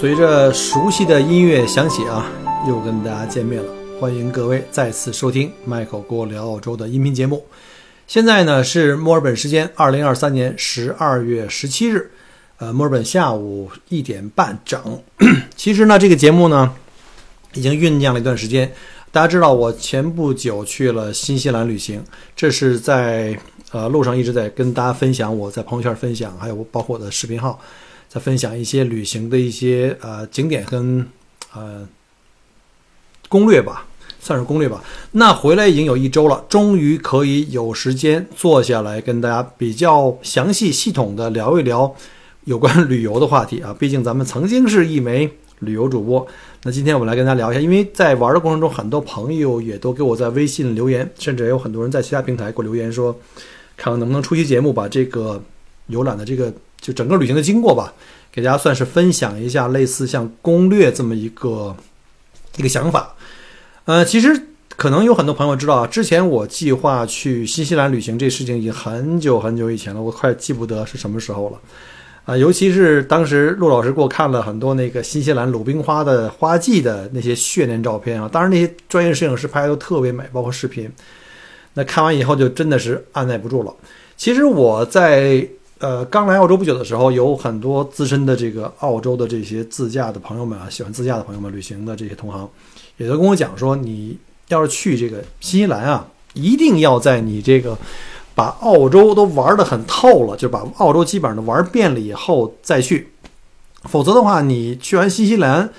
随着熟悉的音乐响起啊，又跟大家见面了。欢迎各位再次收听 Michael 郭聊澳洲的音频节目。现在呢是墨尔本时间二零二三年十二月十七日，呃，墨尔本下午一点半整。其实呢，这个节目呢已经酝酿了一段时间。大家知道，我前不久去了新西兰旅行，这是在呃路上一直在跟大家分享，我在朋友圈分享，还有包括我的视频号。再分享一些旅行的一些呃景点跟呃攻略吧，算是攻略吧。那回来已经有一周了，终于可以有时间坐下来跟大家比较详细、系统的聊一聊有关旅游的话题啊。毕竟咱们曾经是一枚旅游主播。那今天我们来跟大家聊一下，因为在玩的过程中，很多朋友也都给我在微信留言，甚至也有很多人在其他平台给我留言说，看看能不能出期节目，把这个游览的这个。就整个旅行的经过吧，给大家算是分享一下类似像攻略这么一个一个想法。呃，其实可能有很多朋友知道啊，之前我计划去新西兰旅行这事情已经很久很久以前了，我快记不得是什么时候了。啊，尤其是当时陆老师给我看了很多那个新西兰鲁冰花的花季的那些血念照片啊，当然那些专业摄影师拍的都特别美，包括视频。那看完以后就真的是按耐不住了。其实我在。呃，刚来澳洲不久的时候，有很多资深的这个澳洲的这些自驾的朋友们啊，喜欢自驾的朋友们，旅行的这些同行，也都跟我讲说，你要是去这个新西兰啊，一定要在你这个把澳洲都玩得很透了，就把澳洲基本上都玩遍了以后再去，否则的话，你去完新西兰，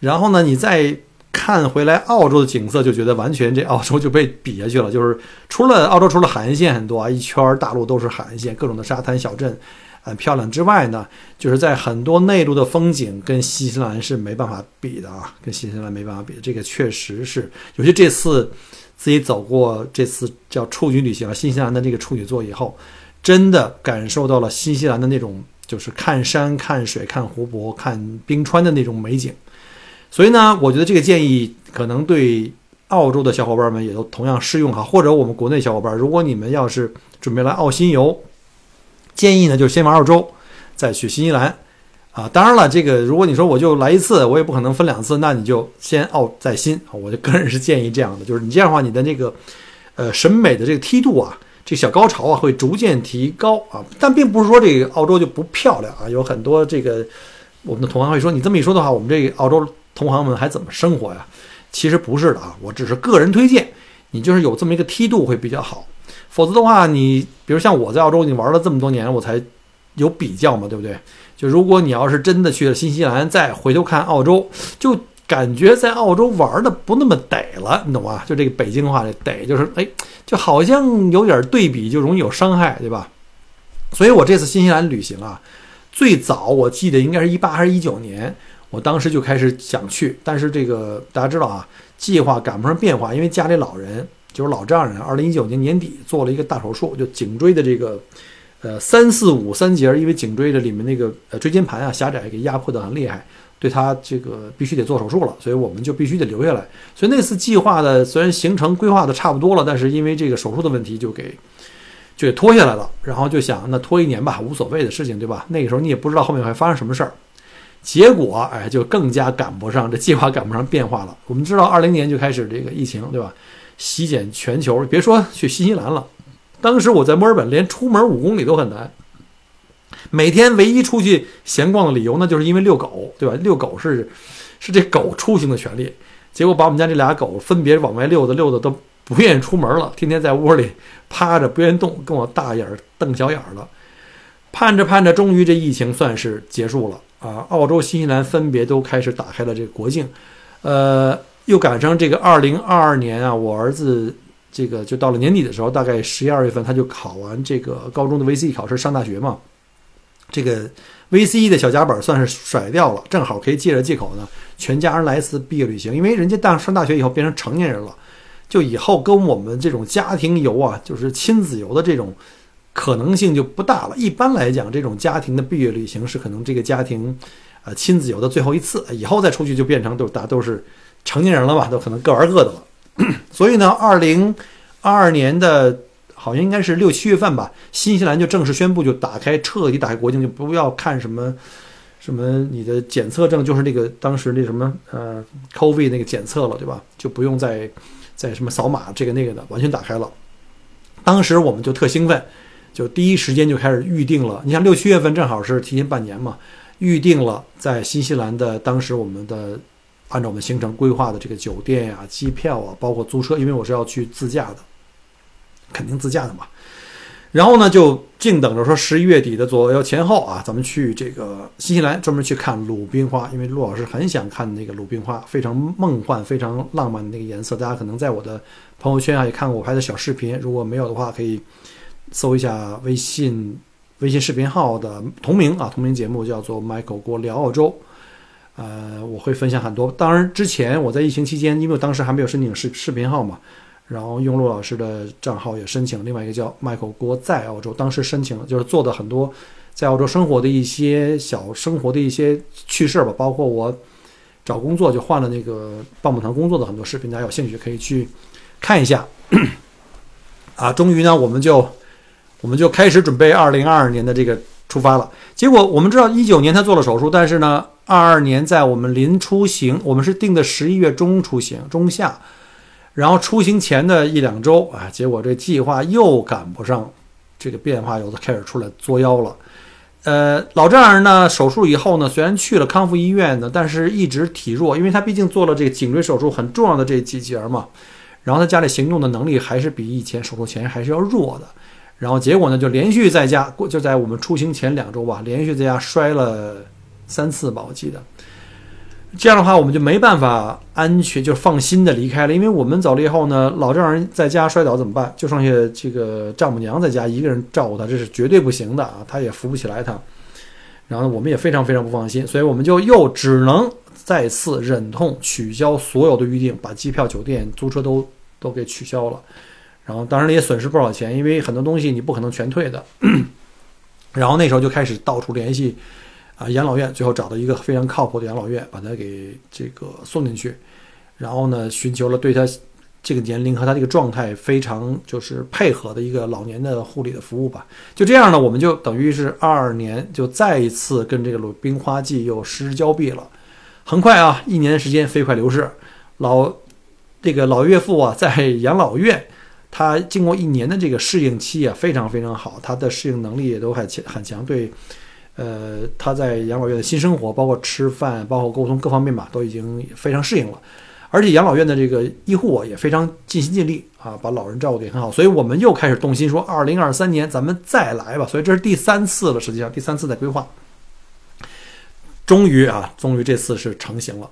然后呢，你再。看回来澳洲的景色，就觉得完全这澳洲就被比下去了。就是除了澳洲，除了海岸线很多啊，一圈大陆都是海岸线，各种的沙滩小镇，很漂亮之外呢，就是在很多内陆的风景跟新西兰是没办法比的啊，跟新西兰没办法比。这个确实是，尤其这次自己走过这次叫处女旅行啊，新西兰的这个处女座以后，真的感受到了新西兰的那种，就是看山、看水、看湖泊、看冰川的那种美景。所以呢，我觉得这个建议可能对澳洲的小伙伴们也都同样适用哈，或者我们国内小伙伴，如果你们要是准备来澳新游，建议呢就是先玩澳洲，再去新西兰，啊，当然了，这个如果你说我就来一次，我也不可能分两次，那你就先澳再新，我就个人是建议这样的，就是你这样的话，你的那个呃审美的这个梯度啊，这小高潮啊会逐渐提高啊，但并不是说这个澳洲就不漂亮啊，有很多这个我们的同行会说，你这么一说的话，我们这个澳洲。同行们还怎么生活呀？其实不是的啊，我只是个人推荐，你就是有这么一个梯度会比较好。否则的话，你比如像我在澳洲，你玩了这么多年，我才有比较嘛，对不对？就如果你要是真的去了新西兰，再回头看澳洲，就感觉在澳洲玩的不那么得了，你懂吗？就这个北京话的得，就是哎，就好像有点对比，就容易有伤害，对吧？所以我这次新西兰旅行啊，最早我记得应该是一八还是一九年。我当时就开始想去，但是这个大家知道啊，计划赶不上变化，因为家里老人就是老丈人，二零一九年年底做了一个大手术，就颈椎的这个呃三四五三节，因为颈椎的里面那个呃椎间盘啊狭窄给压迫的很厉害，对他这个必须得做手术了，所以我们就必须得留下来。所以那次计划的虽然行程规划的差不多了，但是因为这个手术的问题就给就给拖下来了。然后就想那拖一年吧，无所谓的事情，对吧？那个时候你也不知道后面会发生什么事儿。结果，哎，就更加赶不上这计划，赶不上变化了。我们知道，二零年就开始这个疫情，对吧？席卷全球，别说去新西兰了，当时我在墨尔本，连出门五公里都很难。每天唯一出去闲逛的理由，那就是因为遛狗，对吧？遛狗是是这狗出行的权利。结果把我们家这俩狗分别往外遛的，遛的都不愿意出门了，天天在窝里趴着不愿意动，跟我大眼瞪小眼了。盼着盼着，终于这疫情算是结束了。啊，澳洲、新西兰分别都开始打开了这个国境，呃，又赶上这个二零二二年啊，我儿子这个就到了年底的时候，大概十一二月份他就考完这个高中的 VC 考试上大学嘛，这个 VC 的小夹板算是甩掉了，正好可以借着借口呢，全家人来一次毕业旅行。因为人家大上大学以后变成成年人了，就以后跟我们这种家庭游啊，就是亲子游的这种可能性就不大了。一般来讲，这种家庭的毕业旅行是可能这个家庭呃亲子游的最后一次，以后再出去就变成都大都是成年人了吧，都可能各玩各的了。所以呢，二零二二年的。好像应该是六七月份吧，新西兰就正式宣布，就打开彻底打开国境，就不要看什么什么你的检测证，就是那个当时那什么呃，COVID 那个检测了，对吧？就不用再再什么扫码这个那个的，完全打开了。当时我们就特兴奋，就第一时间就开始预定了。你像六七月份正好是提前半年嘛，预定了在新西兰的当时我们的按照我们行程规划的这个酒店呀、机票啊，包括租车，因为我是要去自驾的。肯定自驾的嘛，然后呢，就静等着说十一月底的左右前后啊，咱们去这个新西兰专门去看鲁冰花，因为陆老师很想看那个鲁冰花，非常梦幻、非常浪漫的那个颜色。大家可能在我的朋友圈啊也看过我拍的小视频，如果没有的话，可以搜一下微信微信视频号的同名啊同名节目，叫做 Michael 郭聊澳洲。呃，我会分享很多。当然，之前我在疫情期间，因为我当时还没有申请视视频号嘛。然后用陆老师的账号也申请另外一个叫 Michael 郭在澳洲，当时申请就是做的很多在澳洲生活的一些小生活的一些趣事吧，包括我找工作就换了那个棒棒糖工作的很多视频，大家有兴趣可以去看一下。啊，终于呢，我们就我们就开始准备二零二二年的这个出发了。结果我们知道一九年他做了手术，但是呢，二二年在我们临出行，我们是定的十一月中出行，中下。然后出行前的一两周啊，结果这计划又赶不上，这个变化有的开始出来作妖了。呃，老丈人呢手术以后呢，虽然去了康复医院呢，但是一直体弱，因为他毕竟做了这个颈椎手术很重要的这几节嘛。然后他家里行动的能力还是比以前手术前还是要弱的。然后结果呢，就连续在家过，就在我们出行前两周吧，连续在家摔了三次吧，我记得。这样的话，我们就没办法安全就放心的离开了，因为我们走了以后呢，老丈人在家摔倒怎么办？就剩下这个丈母娘在家一个人照顾他，这是绝对不行的啊！他也扶不起来他。然后，我们也非常非常不放心，所以我们就又只能再次忍痛取消所有的预定，把机票、酒店、租车都都给取消了。然后当然也损失不少钱，因为很多东西你不可能全退的。然后那时候就开始到处联系。啊，养老院最后找到一个非常靠谱的养老院，把他给这个送进去，然后呢，寻求了对他这个年龄和他这个状态非常就是配合的一个老年的护理的服务吧。就这样呢，我们就等于是二二年就再一次跟这个鲁冰花季又失之交臂了。很快啊，一年时间飞快流逝，老这个老岳父啊，在养老院，他经过一年的这个适应期啊，非常非常好，他的适应能力也都很很强，对。呃，他在养老院的新生活，包括吃饭，包括沟通各方面吧，都已经非常适应了。而且养老院的这个医护啊，也非常尽心尽力啊，把老人照顾得很好。所以我们又开始动心，说二零二三年咱们再来吧。所以这是第三次了，实际上第三次在规划。终于啊，终于这次是成型了。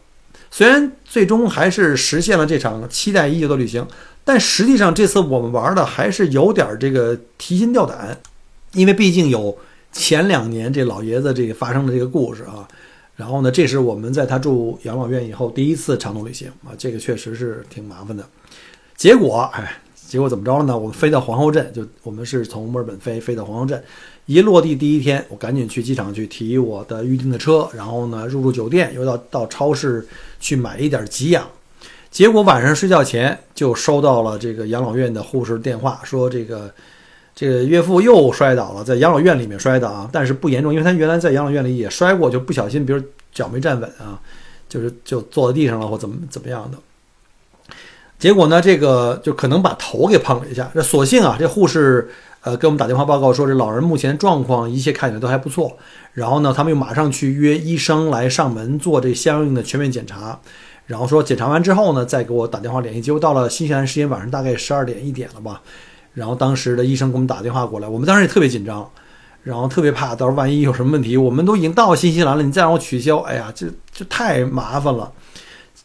虽然最终还是实现了这场期待已久的旅行，但实际上这次我们玩的还是有点这个提心吊胆，因为毕竟有。前两年这老爷子这个发生的这个故事啊，然后呢，这是我们在他住养老院以后第一次长途旅行啊，这个确实是挺麻烦的。结果，哎，结果怎么着了呢？我们飞到皇后镇，就我们是从墨尔本飞，飞到皇后镇，一落地第一天，我赶紧去机场去提我的预定的车，然后呢，入住酒店，又到到超市去买一点给养。结果晚上睡觉前就收到了这个养老院的护士电话，说这个。这个岳父又摔倒了，在养老院里面摔的啊，但是不严重，因为他原来在养老院里也摔过，就不小心，比如脚没站稳啊，就是就坐在地上了或怎么怎么样的。结果呢，这个就可能把头给碰了一下。这所幸啊，这护士呃给我们打电话报告说，这老人目前状况一切看起来都还不错。然后呢，他们又马上去约医生来上门做这相应的全面检查。然后说检查完之后呢，再给我打电话联系。结果到了新西兰时间晚上大概十二点一点了吧。然后当时的医生给我们打电话过来，我们当时也特别紧张，然后特别怕到时候万一有什么问题，我们都已经到新西兰了，你再让我取消，哎呀，这这太麻烦了。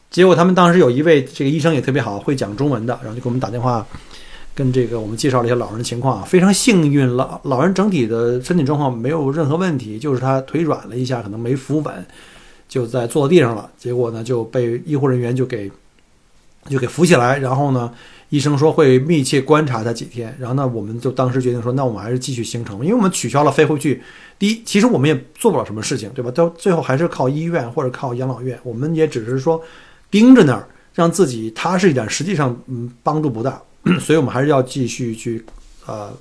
结果他们当时有一位这个医生也特别好，会讲中文的，然后就给我们打电话，跟这个我们介绍了一些老人的情况，非常幸运，老老人整体的身体状况没有任何问题，就是他腿软了一下，可能没扶稳，就在坐地上了，结果呢就被医护人员就给就给扶起来，然后呢。医生说会密切观察他几天，然后呢，我们就当时决定说，那我们还是继续行程，因为我们取消了飞回去。第一，其实我们也做不了什么事情，对吧？到最后还是靠医院或者靠养老院，我们也只是说盯着那儿，让自己踏实一点。实际上，嗯，帮助不大，所以我们还是要继续去，呃。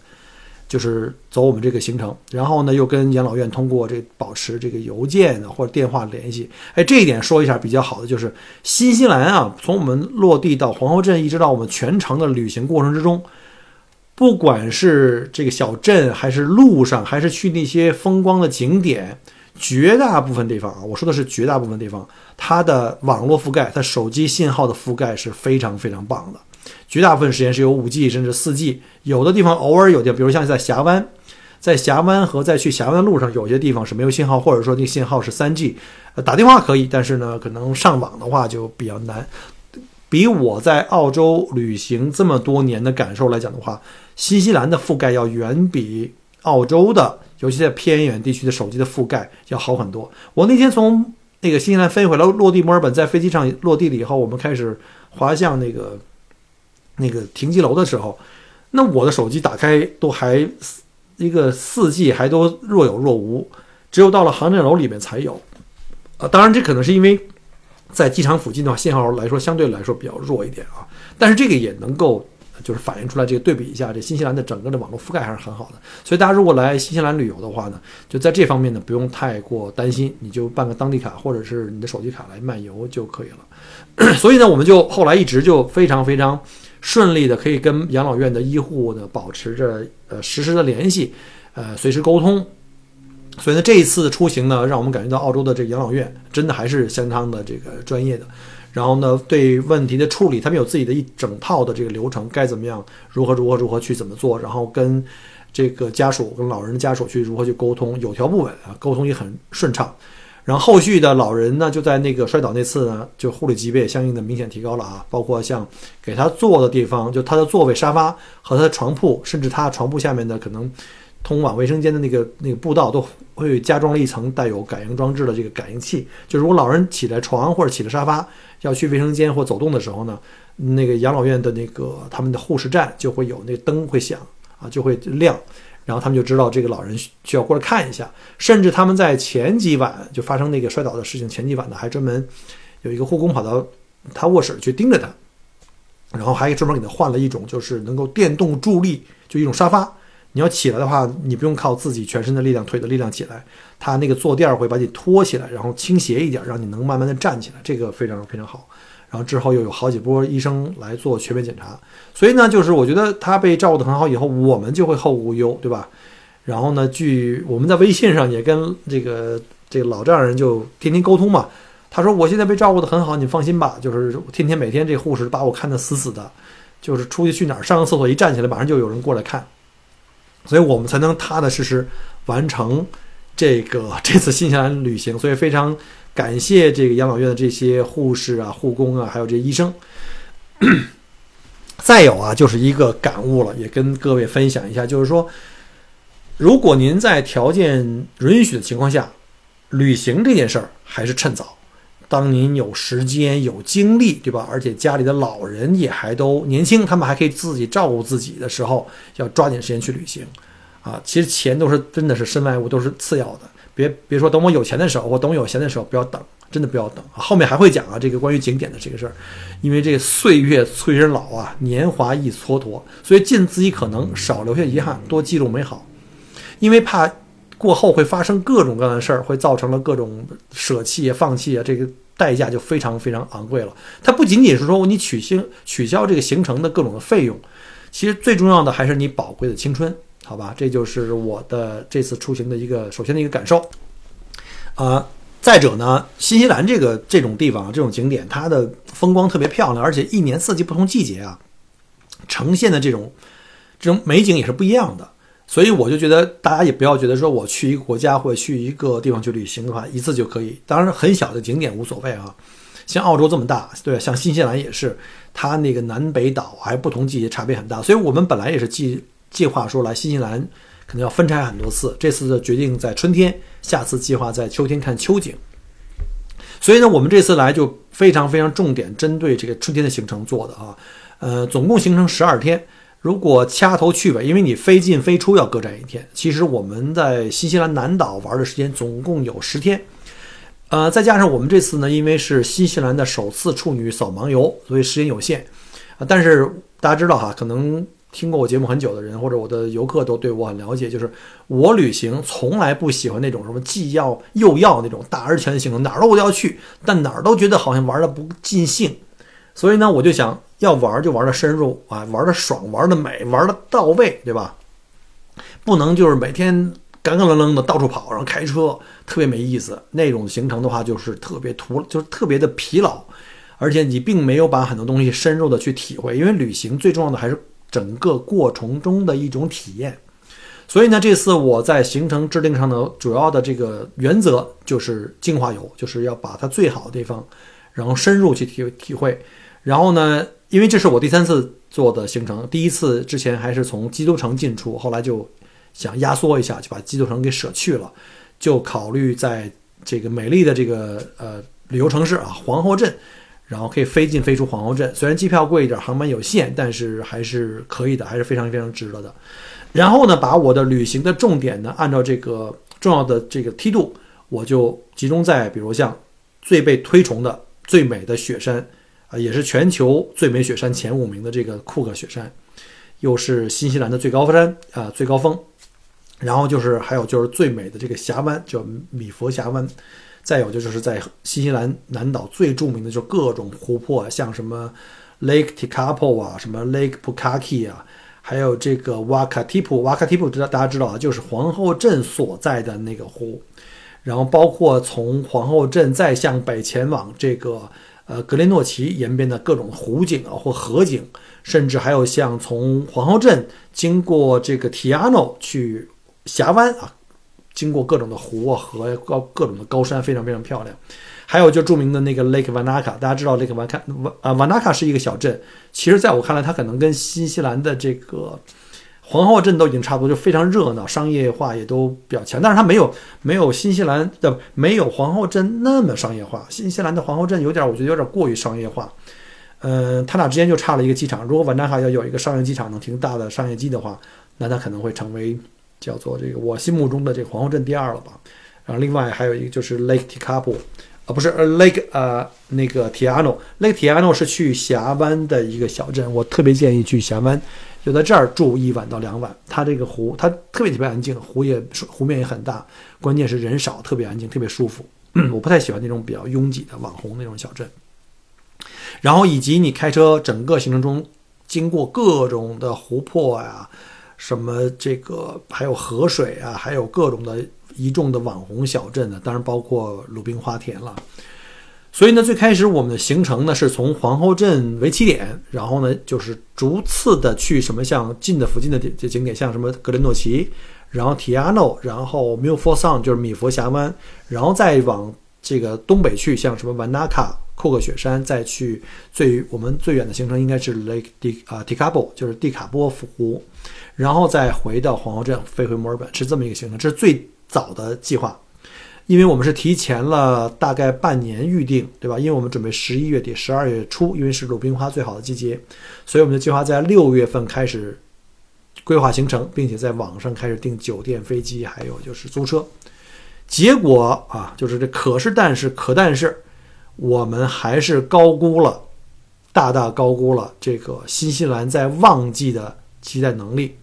就是走我们这个行程，然后呢，又跟养老院通过这保持这个邮件或者电话联系。哎，这一点说一下比较好的就是，新西兰啊，从我们落地到皇后镇，一直到我们全程的旅行过程之中，不管是这个小镇，还是路上，还是去那些风光的景点，绝大部分地方啊，我说的是绝大部分地方，它的网络覆盖，它手机信号的覆盖是非常非常棒的。绝大部分时间是有五 G 甚至四 G，有的地方偶尔有的，比如像在峡湾，在峡湾和在去峡湾的路上，有些地方是没有信号，或者说那信号是三 G，打电话可以，但是呢，可能上网的话就比较难。比我在澳洲旅行这么多年的感受来讲的话，新西兰的覆盖要远比澳洲的，尤其在偏远地区的手机的覆盖要好很多。我那天从那个新西兰飞回来，落地墨尔本，在飞机上落地了以后，我们开始滑向那个。那个停机楼的时候，那我的手机打开都还一个四 G 还都若有若无，只有到了航站楼里面才有。啊，当然这可能是因为在机场附近的话，信号来说相对来说比较弱一点啊。但是这个也能够就是反映出来，这个对比一下，这新西兰的整个的网络覆盖还是很好的。所以大家如果来新西兰旅游的话呢，就在这方面呢不用太过担心，你就办个当地卡或者是你的手机卡来漫游就可以了。所以呢，我们就后来一直就非常非常。顺利的可以跟养老院的医护呢保持着呃实时的联系，呃随时沟通，所以呢这一次出行呢让我们感觉到澳洲的这个养老院真的还是相当的这个专业的，然后呢对问题的处理他们有自己的一整套的这个流程，该怎么样如何如何如何去怎么做，然后跟这个家属跟老人的家属去如何去沟通，有条不紊啊，沟通也很顺畅。然后后续的老人呢，就在那个摔倒那次呢，就护理级别也相应的明显提高了啊，包括像给他坐的地方，就他的座位沙发和他的床铺，甚至他床铺下面的可能通往卫生间的那个那个步道，都会加装了一层带有感应装置的这个感应器。就如果老人起来床或者起了沙发要去卫生间或走动的时候呢，那个养老院的那个他们的护士站就会有那个灯会响啊，就会亮。然后他们就知道这个老人需要过来看一下，甚至他们在前几晚就发生那个摔倒的事情，前几晚呢还专门有一个护工跑到他卧室去盯着他，然后还专门给他换了一种就是能够电动助力，就一种沙发。你要起来的话，你不用靠自己全身的力量、腿的力量起来，他那个坐垫会把你托起来，然后倾斜一点，让你能慢慢的站起来，这个非常非常好。然后之后又有好几波医生来做全面检查，所以呢，就是我觉得他被照顾得很好，以后我们就会后顾无忧，对吧？然后呢，据我们在微信上也跟这个这个老丈人就天天沟通嘛，他说我现在被照顾得很好，你放心吧，就是天天每天这护士把我看得死死的，就是出去去哪儿上个厕所一站起来，马上就有人过来看，所以我们才能踏踏实实完成这个这次新西兰旅行，所以非常。感谢这个养老院的这些护士啊、护工啊，还有这些医生。再有啊，就是一个感悟了，也跟各位分享一下，就是说，如果您在条件允许的情况下，旅行这件事儿还是趁早。当您有时间、有精力，对吧？而且家里的老人也还都年轻，他们还可以自己照顾自己的时候，要抓紧时间去旅行。啊，其实钱都是真的是身外物，都是次要的。别别说等我有钱的时候，我等我有闲的时候，不要等，真的不要等。后面还会讲啊，这个关于景点的这个事儿，因为这个岁月催人老啊，年华易蹉跎，所以尽自己可能少留下遗憾，多记录美好。因为怕过后会发生各种各样的事儿，会造成了各种舍弃、放弃啊，这个代价就非常非常昂贵了。它不仅仅是说你取消取消这个行程的各种的费用，其实最重要的还是你宝贵的青春。好吧，这就是我的这次出行的一个首先的一个感受。啊，再者呢，新西兰这个这种地方这种景点，它的风光特别漂亮，而且一年四季不同季节啊，呈现的这种这种美景也是不一样的。所以我就觉得大家也不要觉得说我去一个国家或者去一个地方去旅行的话，一次就可以。当然，很小的景点无所谓啊。像澳洲这么大，对，像新西兰也是，它那个南北岛还不同季节差别很大，所以我们本来也是计计划说来新西兰可能要分拆很多次，这次的决定在春天，下次计划在秋天看秋景。所以呢，我们这次来就非常非常重点针对这个春天的行程做的啊，呃，总共行程十二天。如果掐头去尾，因为你飞进飞出要各占一天，其实我们在新西兰南岛玩的时间总共有十天。呃，再加上我们这次呢，因为是新西兰的首次处女扫盲游，所以时间有限啊。但是大家知道哈，可能听过我节目很久的人或者我的游客都对我很了解，就是我旅行从来不喜欢那种什么既要又要那种大而全的行程，哪儿都我要去，但哪儿都觉得好像玩的不尽兴。所以呢，我就想要玩就玩的深入啊，玩的爽，玩的美，玩的到位，对吧？不能就是每天。干干愣愣的到处跑，然后开车特别没意思。那种行程的话，就是特别徒，就是特别的疲劳，而且你并没有把很多东西深入的去体会。因为旅行最重要的还是整个过程中的一种体验。所以呢，这次我在行程制定上的主要的这个原则就是精华游，就是要把它最好的地方，然后深入去体体会。然后呢，因为这是我第三次做的行程，第一次之前还是从基督城进出，后来就。想压缩一下，就把基督城给舍去了，就考虑在这个美丽的这个呃旅游城市啊皇后镇，然后可以飞进飞出皇后镇。虽然机票贵一点，航班有限，但是还是可以的，还是非常非常值得的。然后呢，把我的旅行的重点呢，按照这个重要的这个梯度，我就集中在比如像最被推崇的最美的雪山啊，也是全球最美雪山前五名的这个库克雪山，又是新西兰的最高山啊最高峰。然后就是还有就是最美的这个峡湾叫米佛峡湾，再有就是在新西兰南岛最著名的就各种湖泊，像什么 Lake Tekapo 啊，什么 Lake Pukaki 啊，还有这个 Wakatipu，Wakatipu 知道大家知道啊，就是皇后镇所在的那个湖。然后包括从皇后镇再向北前往这个呃格雷诺奇沿边的各种湖景啊或河景，甚至还有像从皇后镇经过这个 Tiano 去。峡湾啊，经过各种的湖啊、河呀高各种的高山，非常非常漂亮。还有就著名的那个 Lake Vanaka，大家知道 Lake Vanaka 啊，Vanaka 是一个小镇。其实在我看来，它可能跟新西兰的这个皇后镇都已经差不多，就非常热闹，商业化也都比较强。但是它没有没有新西兰的没有皇后镇那么商业化。新西兰的皇后镇有点，我觉得有点过于商业化。嗯，它俩之间就差了一个机场。如果 Vanaka 要有一个商业机场，能停大的商业机的话，那它可能会成为。叫做这个我心目中的这个皇后镇第二了吧，然后另外还有一个就是 Lake Tekapo，啊不是 Lake 呃那个 Tiano，Lake Tiano 是去峡湾的一个小镇，我特别建议去峡湾，就在这儿住一晚到两晚。它这个湖它特别特别安静，湖也湖面也很大，关键是人少，特别安静，特别舒服。我不太喜欢那种比较拥挤的网红那种小镇。然后以及你开车整个行程中经过各种的湖泊呀。什么这个还有河水啊，还有各种的一众的网红小镇呢，当然包括鲁冰花田了。所以呢，最开始我们的行程呢是从皇后镇为起点，然后呢就是逐次的去什么像近的附近的这景点，像什么格雷诺奇，然后提亚诺，然后 Milford Sound 就是米佛峡湾，然后再往这个东北去，像什么万纳卡库克雪山，再去最我们最远的行程应该是 Lake 迪啊 Tikabo，就是蒂卡波湖。然后再回到皇后镇，飞回墨尔本，是这么一个行程。这是最早的计划，因为我们是提前了大概半年预定，对吧？因为我们准备十一月底、十二月初，因为是鲁冰花最好的季节，所以我们的计划在六月份开始规划行程，并且在网上开始订酒店、飞机，还有就是租车。结果啊，就是这可是但是可但是，我们还是高估了，大大高估了这个新西兰在旺季的期待能力。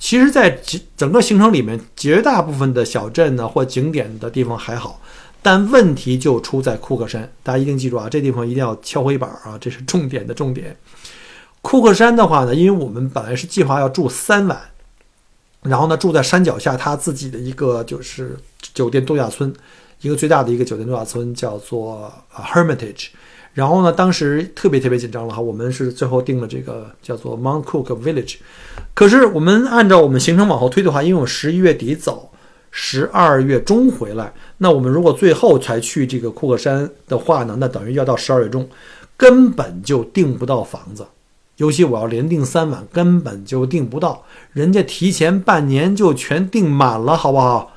其实，在整个行程里面，绝大部分的小镇呢或景点的地方还好，但问题就出在库克山。大家一定记住啊，这地方一定要敲黑板啊，这是重点的重点。库克山的话呢，因为我们本来是计划要住三晚，然后呢住在山脚下他自己的一个就是酒店度假村，一个最大的一个酒店度假村叫做 Hermitage。然后呢，当时特别特别紧张了哈，我们是最后定了这个叫做 Mount Cook Village。可是我们按照我们行程往后推的话，因为我十一月底走，十二月中回来。那我们如果最后才去这个库克山的话呢，那等于要到十二月中，根本就订不到房子。尤其我要连订三晚，根本就订不到，人家提前半年就全订满了，好不好？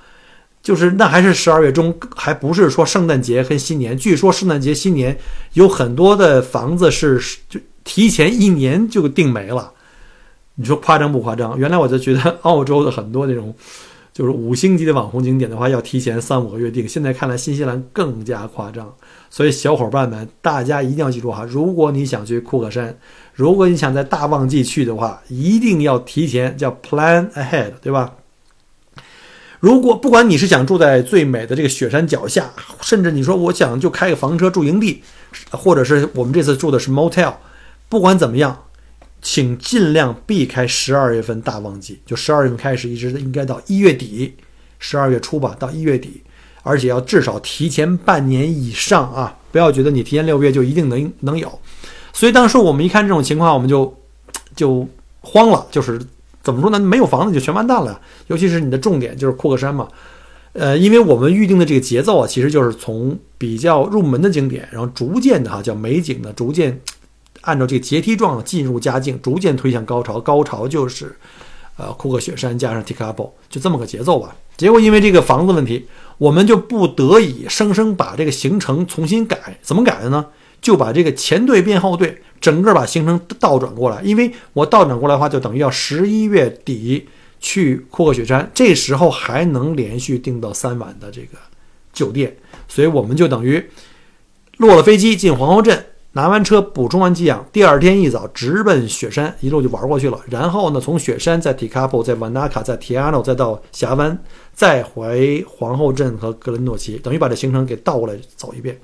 就是那还是十二月中，还不是说圣诞节跟新年。据说圣诞节、新年有很多的房子是就提前一年就订没了。你说夸张不夸张？原来我就觉得澳洲的很多那种就是五星级的网红景点的话，要提前三五个月订。现在看来，新西兰更加夸张。所以小伙伴们，大家一定要记住哈，如果你想去库克山，如果你想在大旺季去的话，一定要提前叫 plan ahead，对吧？如果不管你是想住在最美的这个雪山脚下，甚至你说我想就开个房车住营地，或者是我们这次住的是 motel，不管怎么样，请尽量避开十二月份大旺季，就十二月份开始一直应该到一月底，十二月初吧，到一月底。而且要至少提前半年以上啊！不要觉得你提前六个月就一定能能有。所以当时我们一看这种情况，我们就就慌了，就是怎么说呢？没有房子就全完蛋了。尤其是你的重点就是库克山嘛，呃，因为我们预定的这个节奏啊，其实就是从比较入门的景点，然后逐渐的哈叫美景的，逐渐按照这个阶梯状的进入佳境，逐渐推向高潮。高潮就是呃库克雪山加上 Tikabo，就这么个节奏吧。结果因为这个房子问题。我们就不得已生生把这个行程重新改，怎么改的呢？就把这个前队变后队，整个把行程倒转过来。因为我倒转过来的话，就等于要十一月底去库克雪山，这时候还能连续订到三晚的这个酒店，所以我们就等于落了飞机进皇后镇。拿完车补充完给养，第二天一早直奔雪山，一路就玩过去了。然后呢，从雪山在 Tikapo，在 Vanaka，在 Tiano，再到峡湾，再回皇后镇和格伦诺奇，等于把这行程给倒过来走一遍。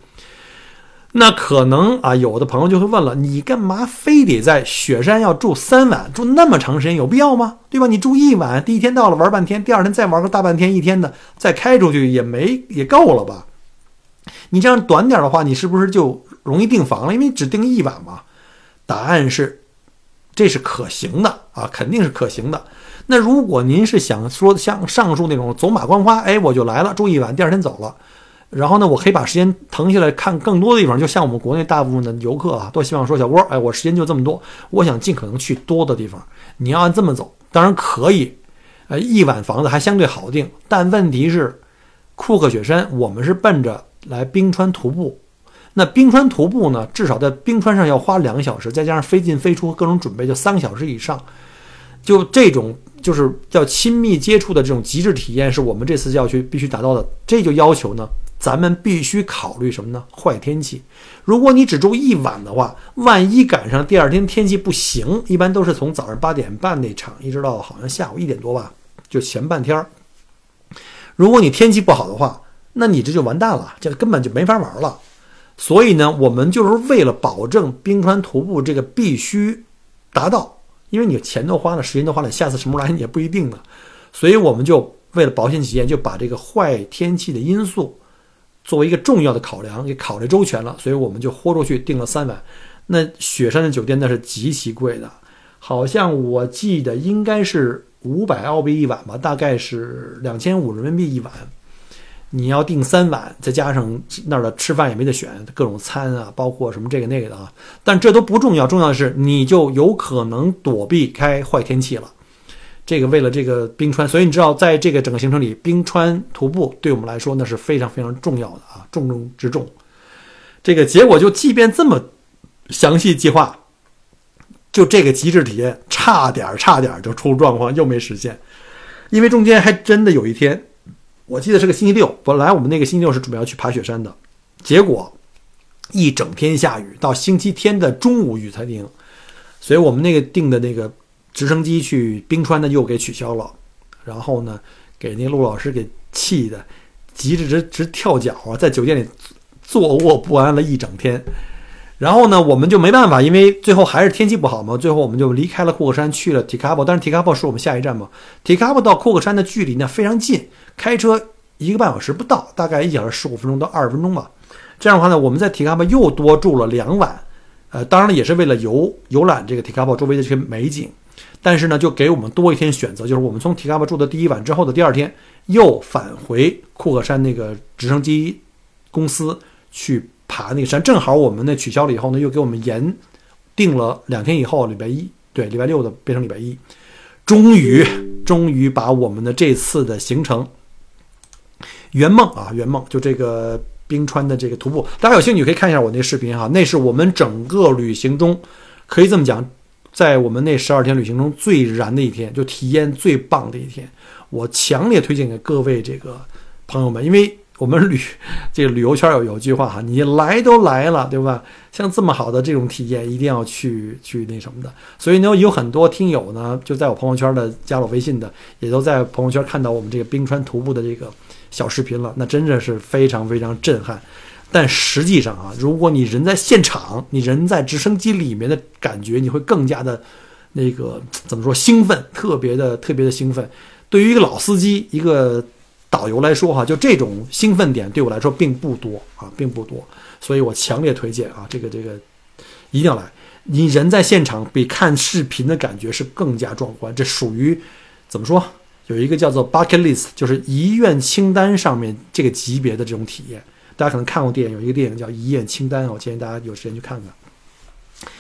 那可能啊，有的朋友就会问了：你干嘛非得在雪山要住三晚，住那么长时间，有必要吗？对吧？你住一晚，第一天到了玩半天，第二天再玩个大半天一天的，再开出去也没也够了吧？你这样短点的话，你是不是就？容易订房了，因为只订一晚嘛。答案是，这是可行的啊，肯定是可行的。那如果您是想说像上述那种走马观花，哎，我就来了住一晚，第二天走了，然后呢，我可以把时间腾下来看更多的地方。就像我们国内大部分的游客啊，都希望说小郭，哎，我时间就这么多，我想尽可能去多的地方。你要按这么走，当然可以，呃，一晚房子还相对好定。但问题是，库克雪山我们是奔着来冰川徒步。那冰川徒步呢？至少在冰川上要花两个小时，再加上飞进飞出各种准备，就三个小时以上。就这种就是要亲密接触的这种极致体验，是我们这次要去必须达到的。这就要求呢，咱们必须考虑什么呢？坏天气。如果你只住一晚的话，万一赶上第二天天气不行，一般都是从早上八点半那场一直到好像下午一点多吧，就前半天儿。如果你天气不好的话，那你这就完蛋了，这根本就没法玩了。所以呢，我们就是为了保证冰川徒步这个必须达到，因为你钱都花了，时间都花了，下次什么时候来也不一定呢。所以我们就为了保险起见，就把这个坏天气的因素作为一个重要的考量给考虑周全了。所以我们就豁出去订了三晚。那雪山的酒店那是极其贵的，好像我记得应该是五百澳币一晚吧，大概是两千五人民币一晚。你要订三晚，再加上那儿的吃饭也没得选，各种餐啊，包括什么这个那个的啊。但这都不重要，重要的是你就有可能躲避开坏天气了。这个为了这个冰川，所以你知道，在这个整个行程里，冰川徒步对我们来说那是非常非常重要的啊，重中之重。这个结果就，即便这么详细计划，就这个极致体验，差点差点就出状况，又没实现，因为中间还真的有一天。我记得是个星期六，本来我们那个星期六是准备要去爬雪山的，结果一整天下雨，到星期天的中午雨才停，所以我们那个订的那个直升机去冰川的又给取消了，然后呢，给那陆老师给气的，急着直直跳脚啊，在酒店里坐卧不安了一整天。然后呢，我们就没办法，因为最后还是天气不好嘛。最后我们就离开了库克山，去了提卡波。但是提卡波是我们下一站嘛。提卡波到库克山的距离呢非常近，开车一个半小时不到，大概一小时十五分钟到二十分钟吧。这样的话呢，我们在提卡波又多住了两晚。呃，当然了，也是为了游游览这个提卡波周围的这些美景。但是呢，就给我们多一天选择，就是我们从提卡巴住的第一晚之后的第二天，又返回库克山那个直升机公司去爬那个山。正好我们那取消了以后呢，又给我们延定了两天以后，礼拜一，对，礼拜六的变成礼拜一。终于，终于把我们的这次的行程圆梦啊，圆梦，就这个冰川的这个徒步，大家有兴趣可以看一下我那视频哈，那是我们整个旅行中可以这么讲。在我们那十二天旅行中最燃的一天，就体验最棒的一天，我强烈推荐给各位这个朋友们，因为我们旅 这个旅游圈有有句话哈，你来都来了，对吧？像这么好的这种体验，一定要去去那什么的。所以呢，有很多听友呢，就在我朋友圈的加我微信的，也都在朋友圈看到我们这个冰川徒步的这个小视频了，那真的是非常非常震撼。但实际上啊，如果你人在现场，你人在直升机里面的感觉，你会更加的，那个怎么说兴奋，特别的特别的兴奋。对于一个老司机、一个导游来说，哈，就这种兴奋点对我来说并不多啊，并不多。所以我强烈推荐啊，这个这个一定要来。你人在现场比看视频的感觉是更加壮观。这属于怎么说？有一个叫做 bucket list，就是遗愿清单上面这个级别的这种体验。大家可能看过电影，有一个电影叫《遗愿清单》，我建议大家有时间去看看。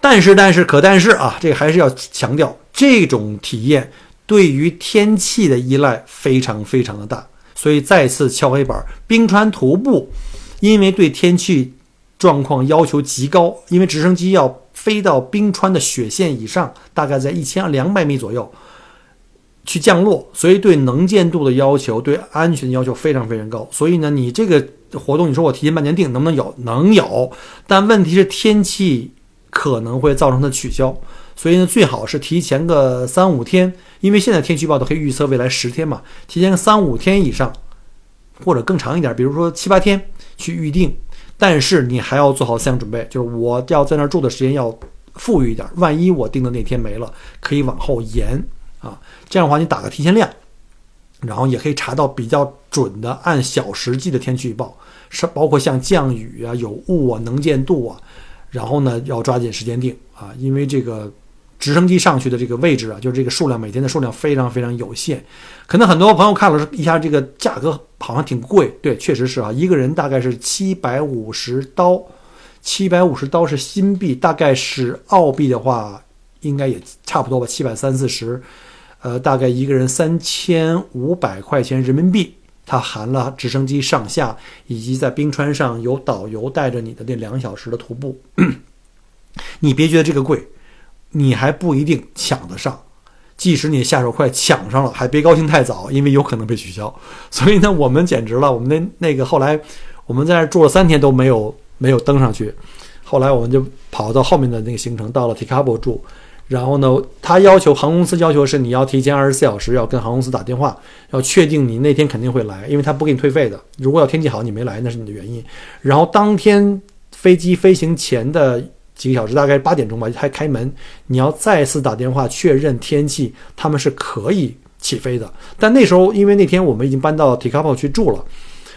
但是，但是，可但是啊，这个还是要强调，这种体验对于天气的依赖非常非常的大。所以再次敲黑板：冰川徒步，因为对天气状况要求极高，因为直升机要飞到冰川的雪线以上，大概在一千两百米左右。去降落，所以对能见度的要求、对安全的要求非常非常高。所以呢，你这个活动，你说我提前半年定能不能有？能有，但问题是天气可能会造成它取消。所以呢，最好是提前个三五天，因为现在天气预报都可以预测未来十天嘛，提前个三五天以上，或者更长一点，比如说七八天去预定。但是你还要做好思想准备，就是我要在那儿住的时间要富裕一点，万一我定的那天没了，可以往后延。啊，这样的话，你打个提前量，然后也可以查到比较准的按小时计的天气预报，是包括像降雨啊、有雾啊、能见度啊，然后呢要抓紧时间定啊，因为这个直升机上去的这个位置啊，就是这个数量每天的数量非常非常有限，可能很多朋友看了一下这个价格好像挺贵，对，确实是啊，一个人大概是七百五十刀，七百五十刀是新币，大概是澳币的话，应该也差不多吧，七百三四十。呃，大概一个人三千五百块钱人民币，它含了直升机上下，以及在冰川上有导游带着你的那两小时的徒步。你别觉得这个贵，你还不一定抢得上。即使你下手快抢上了，还别高兴太早，因为有可能被取消。所以呢，我们简直了，我们那那个后来我们在那住了三天都没有没有登上去，后来我们就跑到后面的那个行程，到了 t i k a b o 住。然后呢，他要求航空公司要求是你要提前二十四小时要跟航空公司打电话，要确定你那天肯定会来，因为他不给你退费的。如果要天气好你没来，那是你的原因。然后当天飞机飞行前的几个小时，大概八点钟吧，还开门，你要再次打电话确认天气，他们是可以起飞的。但那时候因为那天我们已经搬到 t i k a p o 去住了，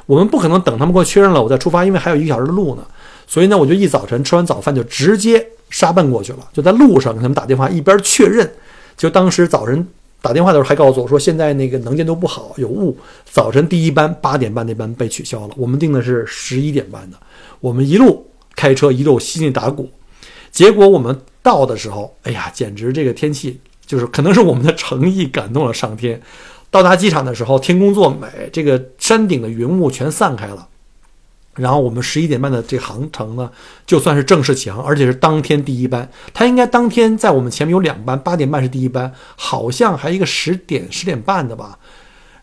我们不可能等他们给我确认了我再出发，因为还有一个小时的路呢。所以呢，我就一早晨吃完早饭就直接。沙奔过去了，就在路上给他们打电话，一边确认。就当时早晨打电话的时候，还告诉我说，现在那个能见度不好，有雾。早晨第一班八点半那班被取消了，我们订的是十一点半的。我们一路开车，一路稀里打鼓。结果我们到的时候，哎呀，简直这个天气就是可能是我们的诚意感动了上天。到达机场的时候，天公作美，这个山顶的云雾全散开了。然后我们十一点半的这航程呢，就算是正式起航，而且是当天第一班。它应该当天在我们前面有两班，八点半是第一班，好像还一个十点十点半的吧，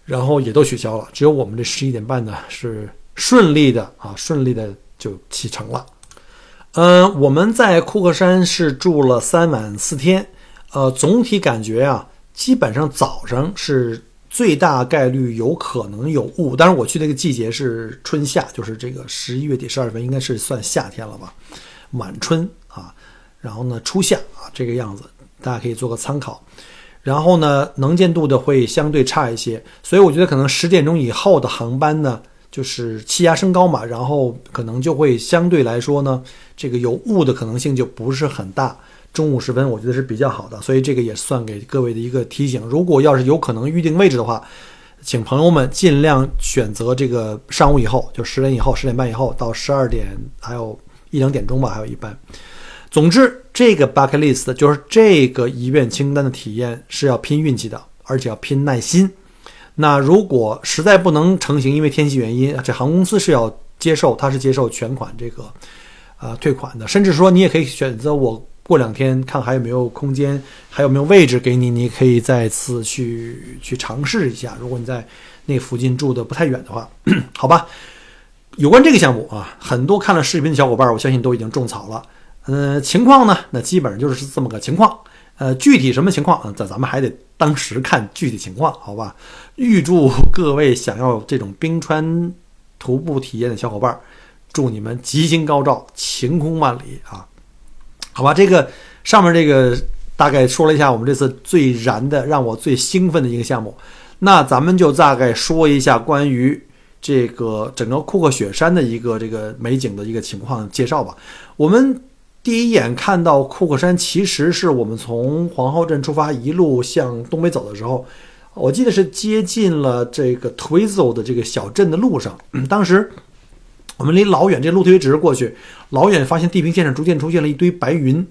然后也都取消了，只有我们这十一点半呢是顺利的啊，顺利的就启程了。嗯，我们在库克山是住了三晚四天，呃，总体感觉啊，基本上早上是。最大概率有可能有雾，但是我去那个季节是春夏，就是这个十一月底、十二月份，应该是算夏天了吧，晚春啊，然后呢初夏啊这个样子，大家可以做个参考。然后呢，能见度的会相对差一些，所以我觉得可能十点钟以后的航班呢，就是气压升高嘛，然后可能就会相对来说呢，这个有雾的可能性就不是很大。中午时分，我觉得是比较好的，所以这个也算给各位的一个提醒。如果要是有可能预定位置的话，请朋友们尽量选择这个上午以后，就十点以后、十点半以后到十二点，还有一两点钟吧，还有一班。总之，这个 bucket list 就是这个遗愿清单的体验是要拼运气的，而且要拼耐心。那如果实在不能成行，因为天气原因，这航空公司是要接受，他是接受全款这个呃退款的，甚至说你也可以选择我过两天看还有没有空间，还有没有位置给你，你可以再次去去尝试一下。如果你在那附近住的不太远的话，好吧。有关这个项目啊，很多看了视频的小伙伴，我相信都已经种草了。呃，情况呢，那基本上就是这么个情况。呃，具体什么情况啊？这咱们还得当时看具体情况，好吧？预祝各位想要这种冰川徒步体验的小伙伴，祝你们吉星高照，晴空万里啊！好吧，这个上面这个大概说了一下我们这次最燃的、让我最兴奋的一个项目。那咱们就大概说一下关于这个整个库克雪山的一个这个美景的一个情况介绍吧。我们。第一眼看到库克山，其实是我们从皇后镇出发，一路向东北走的时候，我记得是接近了这个 Twizel 的这个小镇的路上。当时我们离老远，这路特别直过去，老远发现地平线上逐渐出现了一堆白云，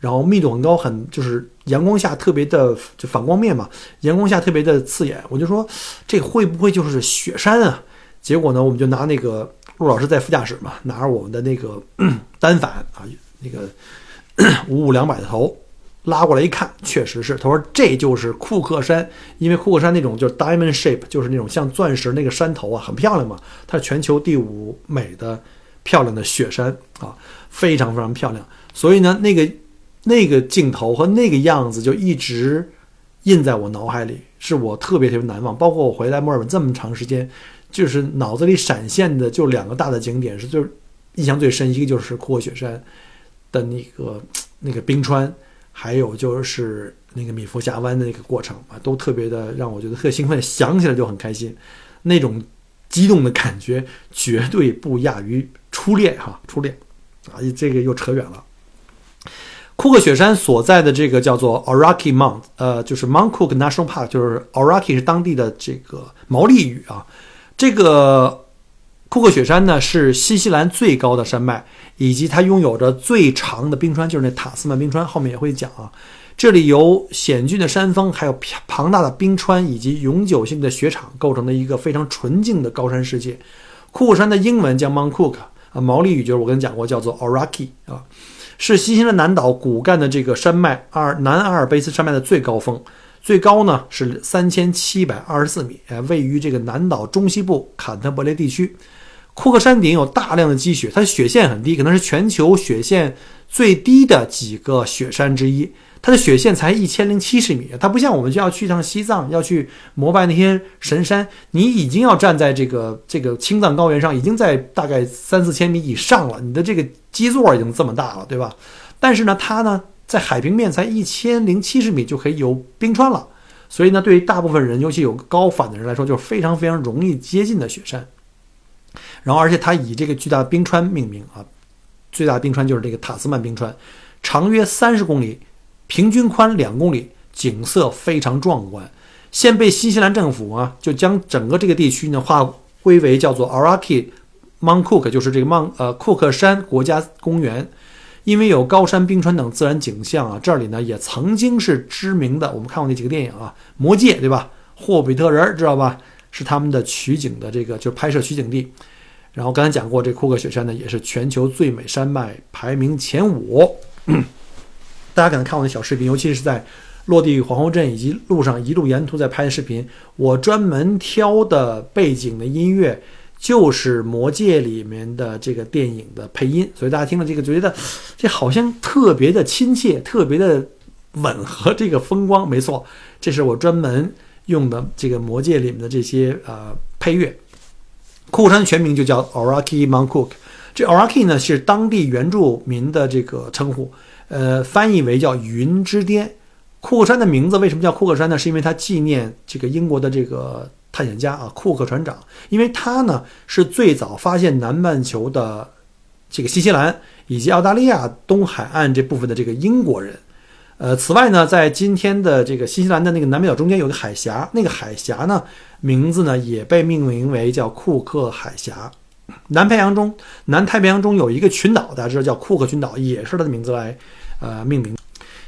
然后密度很高，很就是阳光下特别的就反光面嘛，阳光下特别的刺眼。我就说这会不会就是雪山啊？结果呢，我们就拿那个陆老师在副驾驶嘛，拿着我们的那个 单反啊。那个 五五两百的头拉过来一看，确实是。他说这就是库克山，因为库克山那种就是 diamond shape，就是那种像钻石那个山头啊，很漂亮嘛。它是全球第五美的漂亮的雪山啊，非常非常漂亮。所以呢，那个那个镜头和那个样子就一直印在我脑海里，是我特别特别难忘。包括我回来墨尔本这么长时间，就是脑子里闪现的就两个大的景点是最印象最深，一个就是库克雪山。的那个那个冰川，还有就是那个米佛峡湾的那个过程啊，都特别的让我觉得特兴奋，想起来就很开心，那种激动的感觉绝对不亚于初恋哈，初恋啊，这个又扯远了。库克雪山所在的这个叫做 Oraki Mount，呃，就是 Mount Cook National Park，就是 Oraki 是当地的这个毛利语啊，这个。库克雪山呢是新西兰最高的山脉，以及它拥有着最长的冰川，就是那塔斯曼冰川。后面也会讲啊，这里由险峻的山峰、还有庞大的冰川以及永久性的雪场构成的一个非常纯净的高山世界。库克山的英文叫 Mount Cook 啊，毛利语就是我跟你讲过叫做 Oraki 啊，是新西兰南岛骨干的这个山脉阿尔南阿尔卑斯山脉的最高峰，最高呢是三千七百二十四米，位于这个南岛中西部坎特伯雷地区。库克山顶有大量的积雪，它的雪线很低，可能是全球雪线最低的几个雪山之一。它的雪线才一千零七十米，它不像我们就要去一趟西藏，要去膜拜那些神山，你已经要站在这个这个青藏高原上，已经在大概三四千米以上了，你的这个基座已经这么大了，对吧？但是呢，它呢在海平面才一千零七十米就可以有冰川了，所以呢，对于大部分人，尤其有高反的人来说，就是非常非常容易接近的雪山。然后，而且它以这个巨大冰川命名啊，最大冰川就是这个塔斯曼冰川，长约三十公里，平均宽两公里，景色非常壮观。现被新西兰政府啊，就将整个这个地区呢划归为叫做 Araki Mount Cook，就是这个曼呃库克山国家公园。因为有高山冰川等自然景象啊，这里呢也曾经是知名的，我们看过那几个电影啊，《魔戒》对吧？霍比特人知道吧？是他们的取景的这个就是拍摄取景地。然后刚才讲过，这库克雪山呢也是全球最美山脉，排名前五。大家可能看我那小视频，尤其是在落地皇后镇以及路上一路沿途在拍的视频。我专门挑的背景的音乐就是《魔戒》里面的这个电影的配音，所以大家听了这个觉得这好像特别的亲切，特别的吻合这个风光。没错，这是我专门用的这个《魔戒》里面的这些呃配乐。库克山全名就叫 Oraki Mount Cook，这 Oraki 呢是当地原住民的这个称呼，呃，翻译为叫云之巅。库克山的名字为什么叫库克山呢？是因为它纪念这个英国的这个探险家啊，库克船长，因为他呢是最早发现南半球的这个新西兰以及澳大利亚东海岸这部分的这个英国人呃，此外呢，在今天的这个新西兰的那个南北角中间有个海峡，那个海峡呢名字呢也被命名为叫库克海峡。南太平洋中，南太平洋中有一个群岛，大家知道叫库克群岛，也是它的名字来呃命名。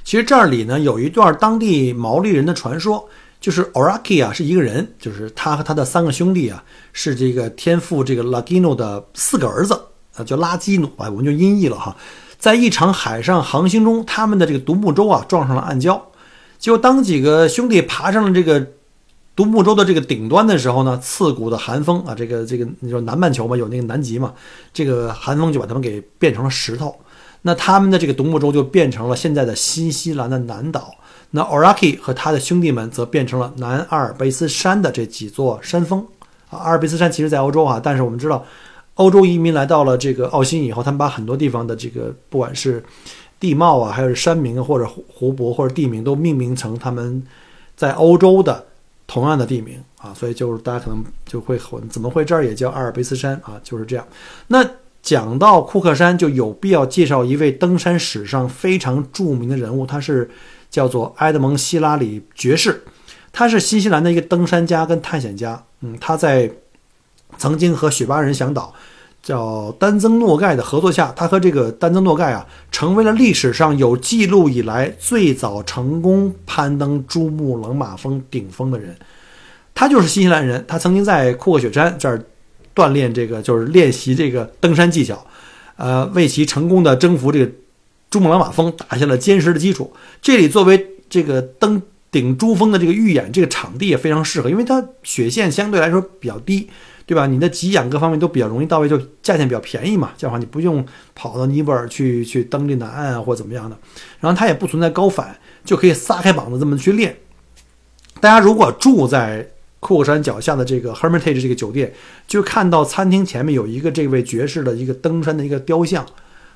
其实这里呢有一段当地毛利人的传说，就是 Oraki 啊是一个人，就是他和他的三个兄弟啊是这个天父这个 Lagino 的四个儿子啊，叫拉基努啊，我们就音译了哈。在一场海上航行中，他们的这个独木舟啊撞上了暗礁。结果当几个兄弟爬上了这个独木舟的这个顶端的时候呢，刺骨的寒风啊，这个这个你说南半球嘛，有那个南极嘛，这个寒风就把他们给变成了石头。那他们的这个独木舟就变成了现在的新西兰的南岛。那 Oraki 和他的兄弟们则变成了南阿尔卑斯山的这几座山峰啊。阿尔卑斯山其实在欧洲啊，但是我们知道。欧洲移民来到了这个澳新以后，他们把很多地方的这个不管是地貌啊，还是山名或者湖泊或者地名，都命名成他们在欧洲的同样的地名啊。所以就是大家可能就会混，怎么会这儿也叫阿尔卑斯山啊？就是这样。那讲到库克山，就有必要介绍一位登山史上非常著名的人物，他是叫做埃德蒙·希拉里爵士，他是新西兰的一个登山家跟探险家。嗯，他在。曾经和雪巴人向导叫丹增诺盖的合作下，他和这个丹增诺盖啊，成为了历史上有记录以来最早成功攀登珠穆朗玛峰顶峰的人。他就是新西兰人，他曾经在库克雪山这儿锻炼这个，就是练习这个登山技巧，呃，为其成功的征服这个珠穆朗玛峰打下了坚实的基础。这里作为这个登顶珠峰的这个预演，这个场地也非常适合，因为它雪线相对来说比较低。对吧？你的给养各方面都比较容易到位，就价钱比较便宜嘛。这样的话，你不用跑到尼泊尔去去登这南岸啊，或怎么样的。然后它也不存在高反，就可以撒开膀子这么去练。大家如果住在库克山脚下的这个 Hermitage 这个酒店，就看到餐厅前面有一个这位爵士的一个登山的一个雕像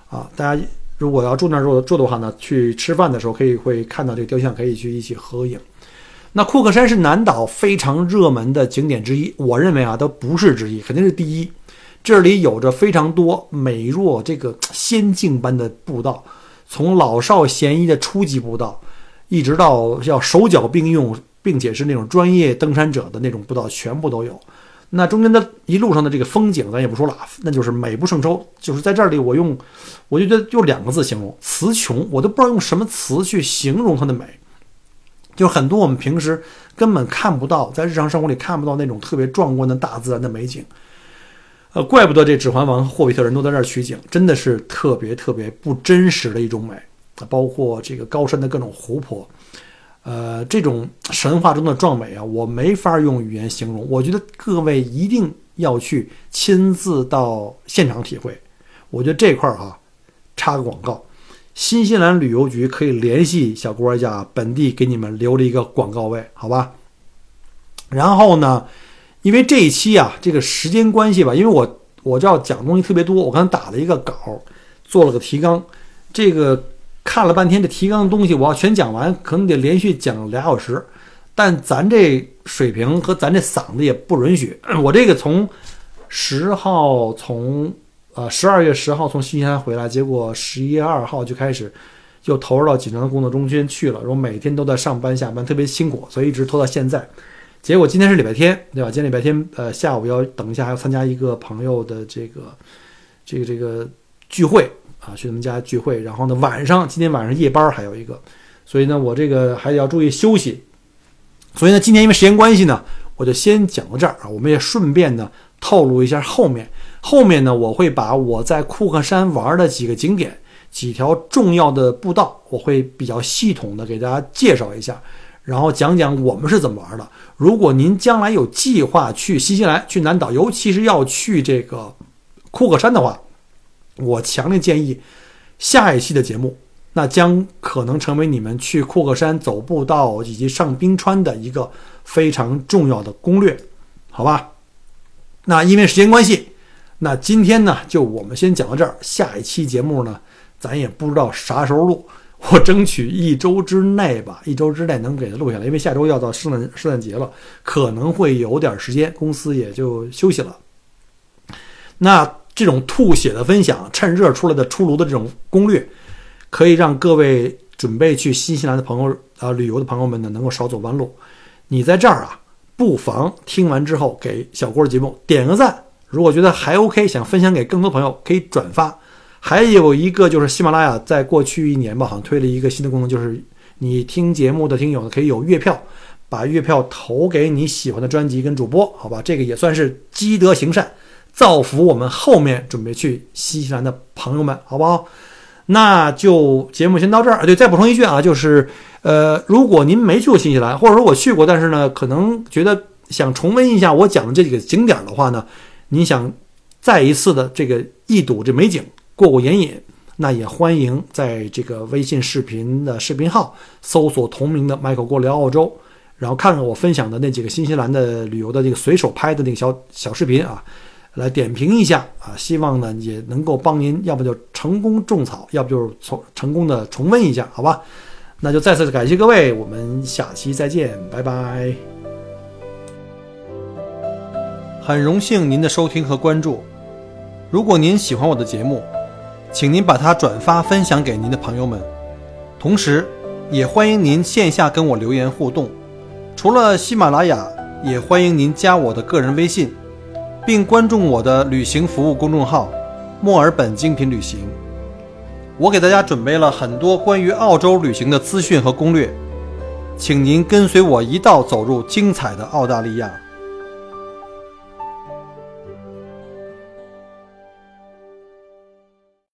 啊。大家如果要住那儿住住的话呢，去吃饭的时候可以会看到这个雕像，可以去一起合影。那库克山是南岛非常热门的景点之一，我认为啊，都不是之一，肯定是第一。这里有着非常多美若这个仙境般的步道，从老少咸宜的初级步道，一直到要手脚并用，并且是那种专业登山者的那种步道，全部都有。那中间的一路上的这个风景，咱也不说了，那就是美不胜收。就是在这里，我用，我就觉得用两个字形容，词穷，我都不知道用什么词去形容它的美。就很多我们平时根本看不到，在日常生活里看不到那种特别壮观的大自然的美景，呃，怪不得这《指环王》和《霍比特人》都在这儿取景，真的是特别特别不真实的一种美！包括这个高山的各种湖泊，呃，这种神话中的壮美啊，我没法用语言形容。我觉得各位一定要去亲自到现场体会。我觉得这块儿哈，插个广告。新西兰旅游局可以联系小郭家，本地给你们留了一个广告位，好吧？然后呢，因为这一期啊，这个时间关系吧，因为我我就要讲东西特别多，我刚才打了一个稿，做了个提纲，这个看了半天，这提纲的东西我要全讲完，可能得连续讲俩小时，但咱这水平和咱这嗓子也不允许，我这个从十号从。呃，十二月十号从新西兰回来，结果十一月二号就开始又投入到紧张的工作中间去了，然后每天都在上班下班，特别辛苦，所以一直拖到现在。结果今天是礼拜天，对吧？今天礼拜天，呃，下午要等一下还要参加一个朋友的这个这个这个聚会啊，去他们家聚会。然后呢，晚上今天晚上夜班还有一个，所以呢，我这个还得要注意休息。所以呢，今天因为时间关系呢，我就先讲到这儿啊。我们也顺便呢透露一下后面。后面呢，我会把我在库克山玩的几个景点、几条重要的步道，我会比较系统的给大家介绍一下，然后讲讲我们是怎么玩的。如果您将来有计划去新西兰、去南岛，尤其是要去这个库克山的话，我强烈建议下一期的节目，那将可能成为你们去库克山走步道以及上冰川的一个非常重要的攻略，好吧？那因为时间关系。那今天呢，就我们先讲到这儿。下一期节目呢，咱也不知道啥时候录，我争取一周之内吧，一周之内能给它录下来。因为下周要到圣诞圣诞节了，可能会有点时间，公司也就休息了。那这种吐血的分享，趁热出来的出炉的这种攻略，可以让各位准备去新西兰的朋友啊旅游的朋友们呢，能够少走弯路。你在这儿啊，不妨听完之后给小郭的节目点个赞，如果觉得还 OK，想分享给更多朋友，可以转发。还有一个就是喜马拉雅在过去一年吧，好像推了一个新的功能，就是你听节目的听友呢可以有月票，把月票投给你喜欢的专辑跟主播，好吧？这个也算是积德行善，造福我们后面准备去新西兰的朋友们，好不好？那就节目先到这儿啊。对，再补充一句啊，就是呃，如果您没去过新西兰，或者说我去过，但是呢，可能觉得想重温一下我讲的这几个景点的话呢，您想再一次的这个一睹这美景。过过眼瘾，那也欢迎在这个微信视频的视频号搜索同名的 Michael 郭聊澳洲，然后看看我分享的那几个新西兰的旅游的这个随手拍的那个小小视频啊，来点评一下啊，希望呢也能够帮您，要不就成功种草，要不就是从成功的重温一下，好吧？那就再次感谢各位，我们下期再见，拜拜。很荣幸您的收听和关注，如果您喜欢我的节目。请您把它转发分享给您的朋友们，同时，也欢迎您线下跟我留言互动。除了喜马拉雅，也欢迎您加我的个人微信，并关注我的旅行服务公众号“墨尔本精品旅行”。我给大家准备了很多关于澳洲旅行的资讯和攻略，请您跟随我一道走入精彩的澳大利亚。